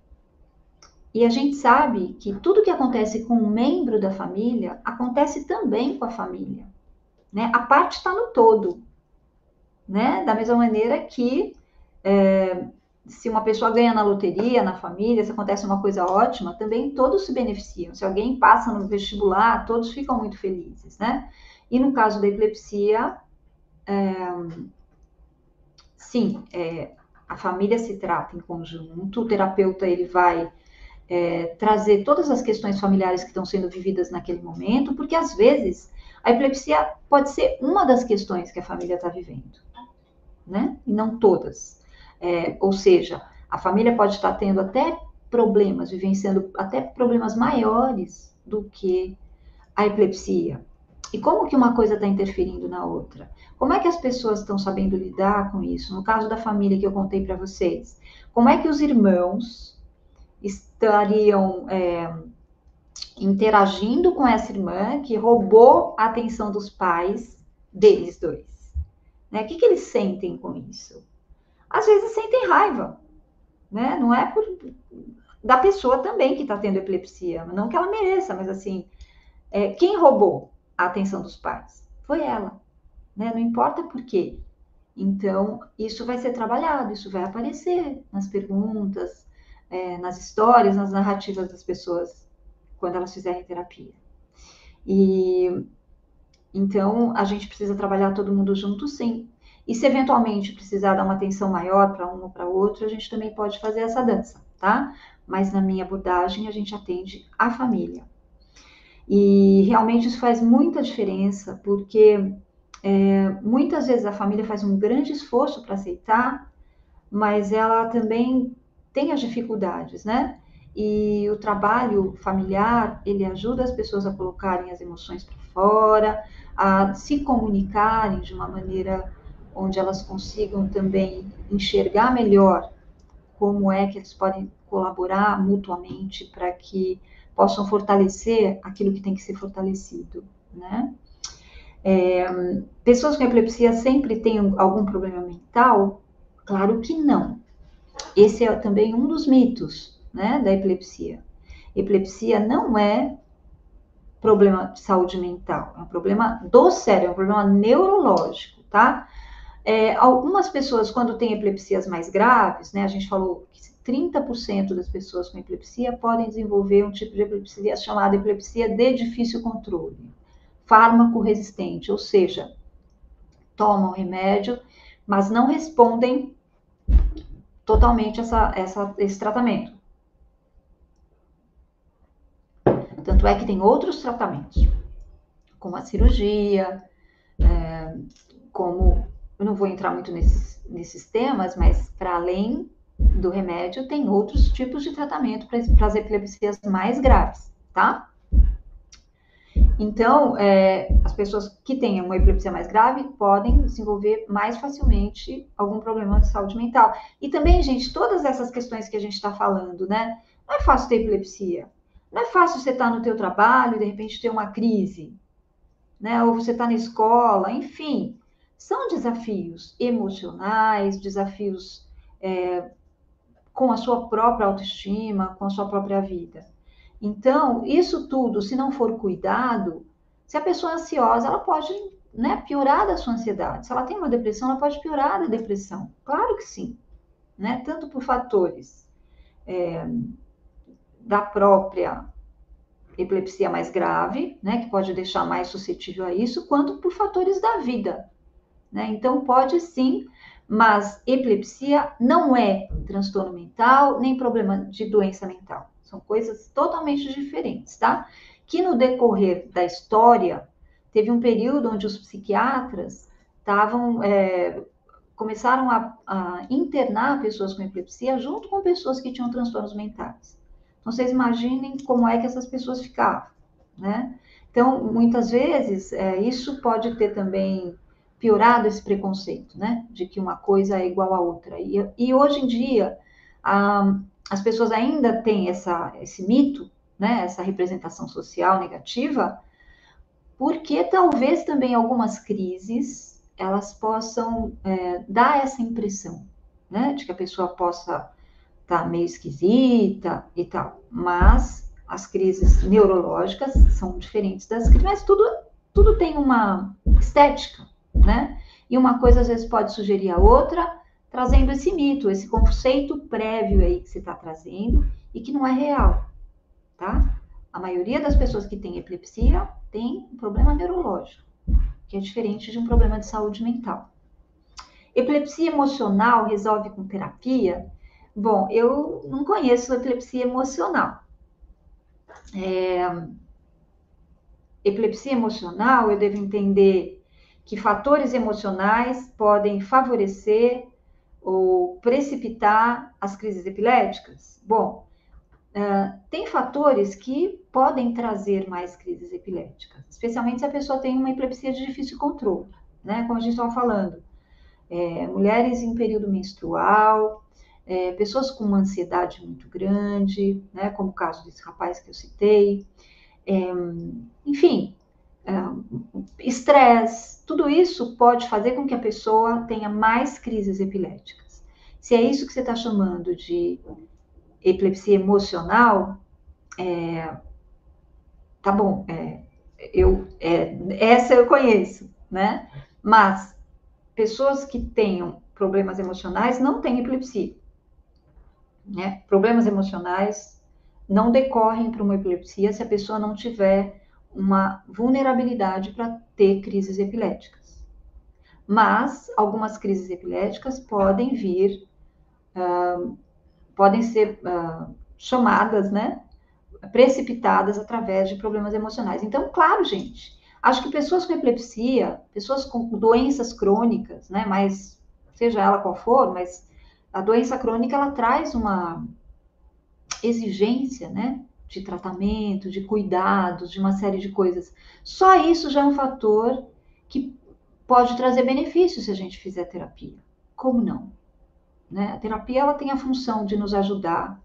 E a gente sabe que tudo que acontece com um membro da família acontece também com a família. Né? A parte está no todo. Né? Da mesma maneira que é, se uma pessoa ganha na loteria, na família, se acontece uma coisa ótima, também todos se beneficiam. Se alguém passa no vestibular, todos ficam muito felizes, né? E no caso da epilepsia, é, sim, é, a família se trata em conjunto, o terapeuta ele vai é, trazer todas as questões familiares que estão sendo vividas naquele momento, porque às vezes a epilepsia pode ser uma das questões que a família está vivendo, né? E não todas. É, ou seja, a família pode estar tendo até problemas, vivenciando até problemas maiores do que a epilepsia. E como que uma coisa está interferindo na outra? Como é que as pessoas estão sabendo lidar com isso? No caso da família que eu contei para vocês, como é que os irmãos estariam é, interagindo com essa irmã que roubou a atenção dos pais deles dois. Né? O que, que eles sentem com isso? Às vezes sentem raiva, né? Não é por da pessoa também que está tendo epilepsia, não que ela mereça, mas assim, é, quem roubou a atenção dos pais? Foi ela, né? Não importa por quê. Então, isso vai ser trabalhado, isso vai aparecer nas perguntas, é, nas histórias, nas narrativas das pessoas quando elas fizerem terapia. E então a gente precisa trabalhar todo mundo junto, sim. E se eventualmente precisar dar uma atenção maior para um ou para outro, a gente também pode fazer essa dança, tá? Mas na minha abordagem a gente atende a família. E realmente isso faz muita diferença, porque é, muitas vezes a família faz um grande esforço para aceitar, mas ela também tem as dificuldades, né? E o trabalho familiar, ele ajuda as pessoas a colocarem as emoções para fora, a se comunicarem de uma maneira onde elas consigam também enxergar melhor como é que eles podem colaborar mutuamente para que possam fortalecer aquilo que tem que ser fortalecido, né? É, pessoas com epilepsia sempre têm algum problema mental? Claro que não. Esse é também um dos mitos né, da epilepsia. Epilepsia não é problema de saúde mental, é um problema do cérebro, é um problema neurológico, tá? É, algumas pessoas, quando têm epilepsias mais graves, né, a gente falou que 30% das pessoas com epilepsia podem desenvolver um tipo de epilepsia chamada epilepsia de difícil controle, fármaco resistente, ou seja, tomam remédio, mas não respondem totalmente essa, essa, esse tratamento. Tanto é que tem outros tratamentos, como a cirurgia, é, como. Eu não vou entrar muito nesses, nesses temas, mas para além do remédio, tem outros tipos de tratamento para as epilepsias mais graves, tá? Então, é, as pessoas que têm uma epilepsia mais grave podem desenvolver mais facilmente algum problema de saúde mental. E também, gente, todas essas questões que a gente está falando, né? Não é fácil ter epilepsia. Não é fácil você estar tá no teu trabalho e de repente ter uma crise, né? Ou você está na escola, enfim, são desafios emocionais, desafios é, com a sua própria autoestima, com a sua própria vida. Então, isso tudo, se não for cuidado, se a pessoa é ansiosa, ela pode né, piorar da sua ansiedade. Se ela tem uma depressão, ela pode piorar da depressão. Claro que sim. Né? Tanto por fatores é, da própria epilepsia mais grave, né, que pode deixar mais suscetível a isso, quanto por fatores da vida. Né? Então, pode sim, mas epilepsia não é transtorno mental, nem problema de doença mental. São coisas totalmente diferentes, tá? Que no decorrer da história, teve um período onde os psiquiatras estavam. É, começaram a, a internar pessoas com epilepsia junto com pessoas que tinham transtornos mentais. Então, vocês imaginem como é que essas pessoas ficavam, né? Então, muitas vezes, é, isso pode ter também piorado esse preconceito, né? De que uma coisa é igual à outra. E, e hoje em dia, a, as pessoas ainda têm essa, esse mito, né, essa representação social negativa, porque talvez também algumas crises elas possam é, dar essa impressão, né, de que a pessoa possa estar tá meio esquisita e tal, mas as crises neurológicas são diferentes das crises, mas tudo, tudo tem uma estética, né? E uma coisa às vezes pode sugerir a outra, trazendo esse mito, esse conceito prévio aí que você está trazendo e que não é real, tá? A maioria das pessoas que tem epilepsia tem um problema neurológico, que é diferente de um problema de saúde mental. Epilepsia emocional resolve com terapia? Bom, eu não conheço epilepsia emocional. É... Epilepsia emocional, eu devo entender que fatores emocionais podem favorecer ou precipitar as crises epiléticas? Bom, Uh, tem fatores que podem trazer mais crises epiléticas, especialmente se a pessoa tem uma epilepsia de difícil controle, né? Como a gente estava falando, é, mulheres em período menstrual, é, pessoas com uma ansiedade muito grande, né? Como o caso desse rapaz que eu citei, é, enfim, estresse, tudo isso pode fazer com que a pessoa tenha mais crises epiléticas. Se é isso que você está chamando de epilepsia emocional, é, tá bom, é, eu, é, essa eu conheço, né? Mas pessoas que tenham problemas emocionais não têm epilepsia. Né? Problemas emocionais não decorrem para uma epilepsia se a pessoa não tiver uma vulnerabilidade para ter crises epiléticas. Mas algumas crises epiléticas podem vir uh, podem ser uh, chamadas, né, precipitadas através de problemas emocionais. Então, claro, gente, acho que pessoas com epilepsia, pessoas com doenças crônicas, né, mas seja ela qual for, mas a doença crônica ela traz uma exigência, né, de tratamento, de cuidados, de uma série de coisas. Só isso já é um fator que pode trazer benefícios se a gente fizer terapia. Como não? Né? A terapia ela tem a função de nos ajudar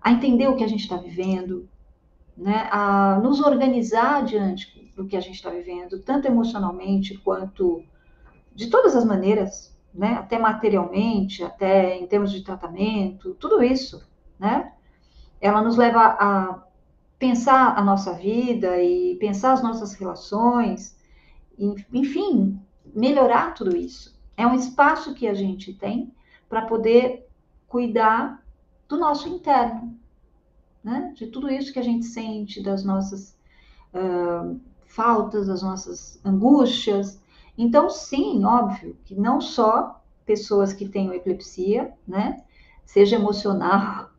a entender o que a gente está vivendo, né? a nos organizar diante do que a gente está vivendo, tanto emocionalmente quanto de todas as maneiras, né? até materialmente, até em termos de tratamento, tudo isso. Né? Ela nos leva a pensar a nossa vida e pensar as nossas relações, enfim, melhorar tudo isso. É um espaço que a gente tem para poder cuidar do nosso interno, né? De tudo isso que a gente sente, das nossas uh, faltas, das nossas angústias. Então, sim, óbvio que não só pessoas que tenham epilepsia, né? Seja emocional,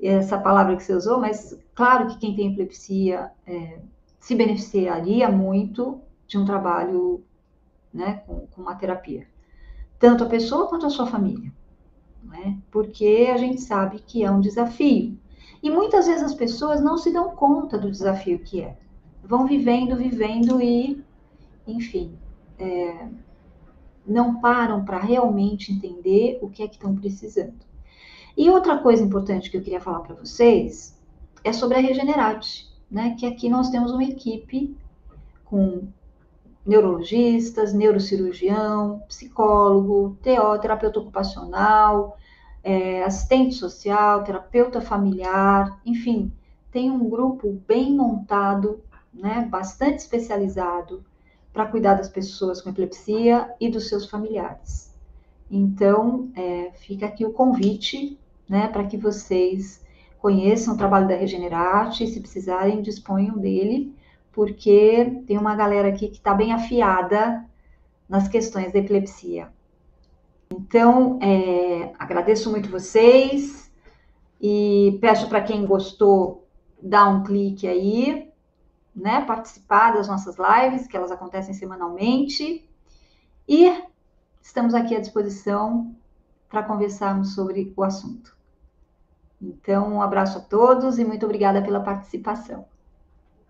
essa palavra que você usou, mas claro que quem tem epilepsia é, se beneficiaria muito de um trabalho né, com, com uma terapia tanto a pessoa quanto a sua família, né? Porque a gente sabe que é um desafio. E muitas vezes as pessoas não se dão conta do desafio que é. Vão vivendo, vivendo e, enfim, é, não param para realmente entender o que é que estão precisando. E outra coisa importante que eu queria falar para vocês é sobre a Regenerate, né? Que aqui nós temos uma equipe com neurologistas, neurocirurgião, psicólogo, TO, terapeuta ocupacional, é, assistente social, terapeuta familiar, enfim, tem um grupo bem montado, né, bastante especializado para cuidar das pessoas com epilepsia e dos seus familiares. Então, é, fica aqui o convite, né, para que vocês conheçam o trabalho da Regenerate se precisarem, disponham dele porque tem uma galera aqui que está bem afiada nas questões da epilepsia. Então, é, agradeço muito vocês e peço para quem gostou dar um clique aí, né, participar das nossas lives, que elas acontecem semanalmente. E estamos aqui à disposição para conversarmos sobre o assunto. Então, um abraço a todos e muito obrigada pela participação.